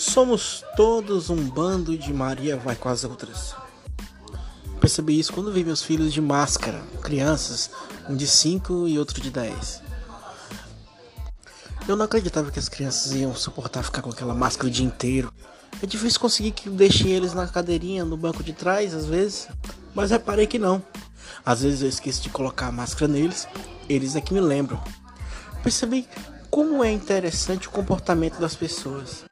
Somos todos um bando de Maria vai com as outras. Percebi isso quando vi meus filhos de máscara, crianças, um de 5 e outro de 10. Eu não acreditava que as crianças iam suportar ficar com aquela máscara o dia inteiro. É difícil conseguir que deixe eles na cadeirinha, no banco de trás, às vezes. Mas reparei que não. Às vezes eu esqueço de colocar a máscara neles, eles é que me lembram. Percebi como é interessante o comportamento das pessoas.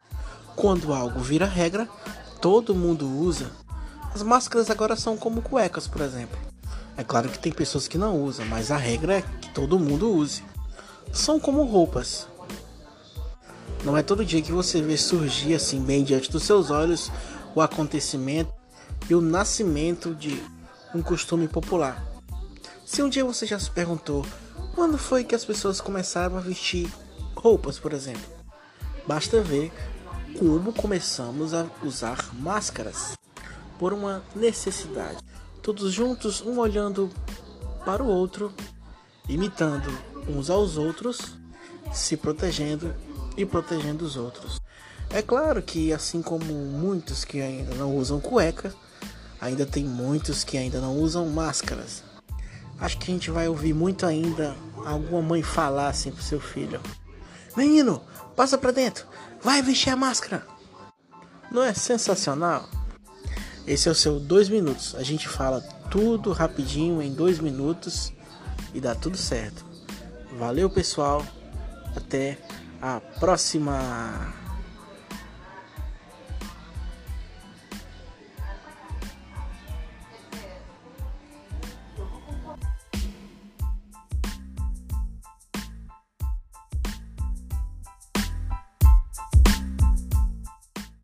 Quando algo vira regra, todo mundo usa. As máscaras agora são como cuecas, por exemplo. É claro que tem pessoas que não usam, mas a regra é que todo mundo use. São como roupas. Não é todo dia que você vê surgir assim bem diante dos seus olhos o acontecimento e o nascimento de um costume popular. Se um dia você já se perguntou quando foi que as pessoas começaram a vestir roupas, por exemplo, basta ver como começamos a usar máscaras por uma necessidade. Todos juntos, um olhando para o outro, imitando uns aos outros, se protegendo e protegendo os outros. É claro que, assim como muitos que ainda não usam cueca, ainda tem muitos que ainda não usam máscaras. Acho que a gente vai ouvir muito ainda alguma mãe falar assim pro seu filho: Menino, passa pra dentro, vai vestir a máscara. Não é sensacional? Esse é o seu dois minutos. A gente fala tudo rapidinho em dois minutos e dá tudo certo. Valeu, pessoal. Até a próxima.